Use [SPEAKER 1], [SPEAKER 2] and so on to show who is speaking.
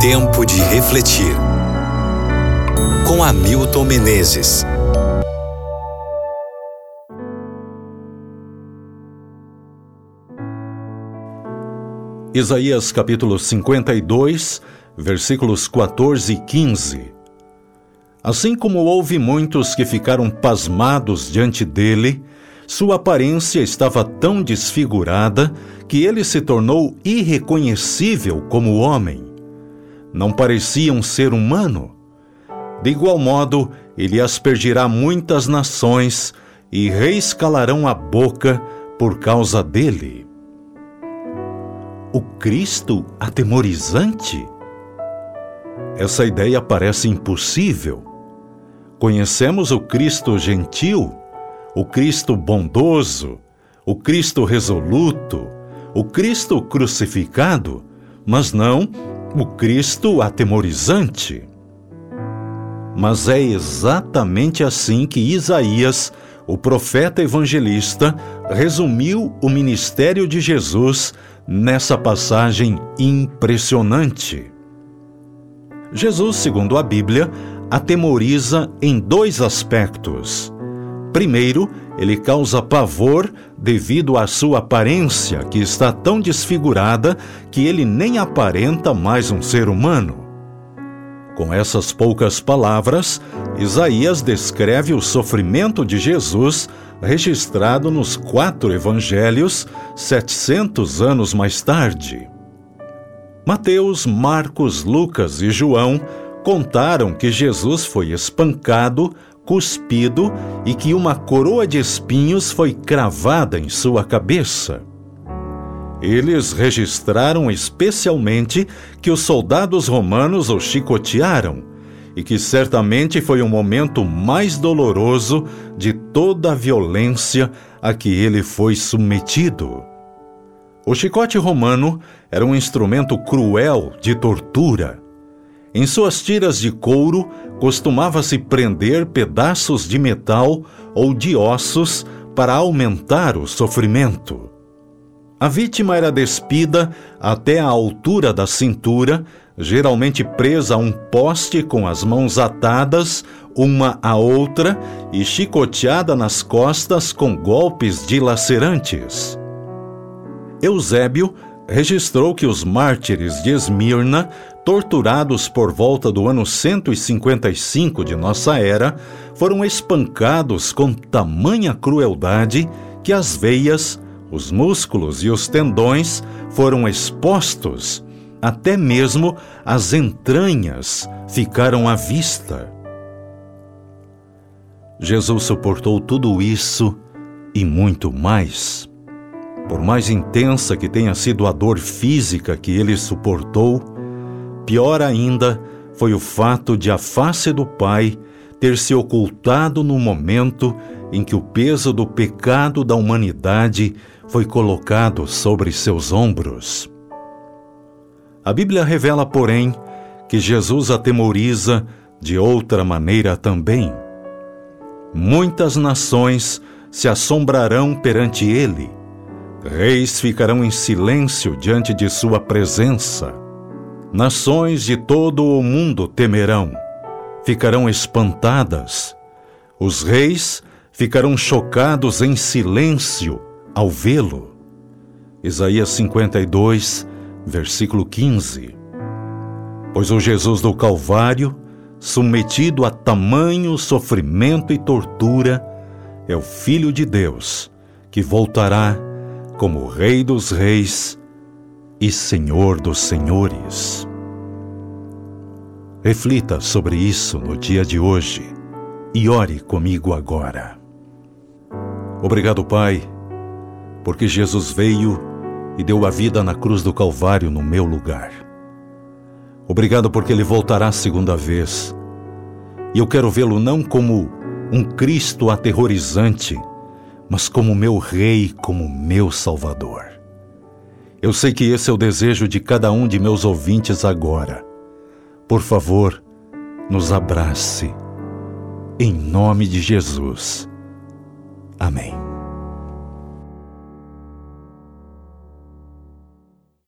[SPEAKER 1] Tempo de refletir. Com Hamilton Menezes.
[SPEAKER 2] Isaías capítulo 52, versículos 14 e 15. Assim como houve muitos que ficaram pasmados diante dele, sua aparência estava tão desfigurada que ele se tornou irreconhecível como homem. Não parecia um ser humano. De igual modo, ele aspergirá muitas nações e reis calarão a boca por causa dele. O Cristo atemorizante? Essa ideia parece impossível. Conhecemos o Cristo gentil, o Cristo bondoso, o Cristo resoluto, o Cristo crucificado, mas não o Cristo atemorizante. Mas é exatamente assim que Isaías, o profeta evangelista, resumiu o ministério de Jesus nessa passagem impressionante. Jesus, segundo a Bíblia, atemoriza em dois aspectos. Primeiro, ele causa pavor devido à sua aparência, que está tão desfigurada que ele nem aparenta mais um ser humano. Com essas poucas palavras, Isaías descreve o sofrimento de Jesus registrado nos quatro evangelhos 700 anos mais tarde. Mateus, Marcos, Lucas e João contaram que Jesus foi espancado, cuspido e que uma coroa de espinhos foi cravada em sua cabeça. Eles registraram especialmente que os soldados romanos o chicotearam e que certamente foi o momento mais doloroso de toda a violência a que ele foi submetido. O chicote romano era um instrumento cruel de tortura. Em suas tiras de couro costumava-se prender pedaços de metal ou de ossos para aumentar o sofrimento. A vítima era despida até a altura da cintura, geralmente presa a um poste com as mãos atadas uma à outra e chicoteada nas costas com golpes dilacerantes. Eusébio registrou que os mártires de Esmirna, torturados por volta do ano 155 de nossa era, foram espancados com tamanha crueldade que as veias, os músculos e os tendões foram expostos, até mesmo as entranhas ficaram à vista. Jesus suportou tudo isso e muito mais. Por mais intensa que tenha sido a dor física que ele suportou, pior ainda foi o fato de a face do Pai ter se ocultado no momento em que o peso do pecado da humanidade foi colocado sobre seus ombros. A Bíblia revela, porém, que Jesus atemoriza de outra maneira também. Muitas nações se assombrarão perante ele Reis ficarão em silêncio diante de sua presença. Nações de todo o mundo temerão, ficarão espantadas. Os reis ficarão chocados em silêncio ao vê-lo. Isaías 52, versículo 15. Pois o Jesus do Calvário, submetido a tamanho sofrimento e tortura, é o Filho de Deus, que voltará como Rei dos Reis e Senhor dos Senhores. Reflita sobre isso no dia de hoje e ore comigo agora. Obrigado, Pai, porque Jesus veio e deu a vida na cruz do Calvário no meu lugar. Obrigado porque ele voltará a segunda vez. E eu quero vê-lo não como um Cristo aterrorizante, mas como meu Rei, como meu Salvador. Eu sei que esse é o desejo de cada um de meus ouvintes agora. Por favor, nos abrace. Em nome de Jesus. Amém.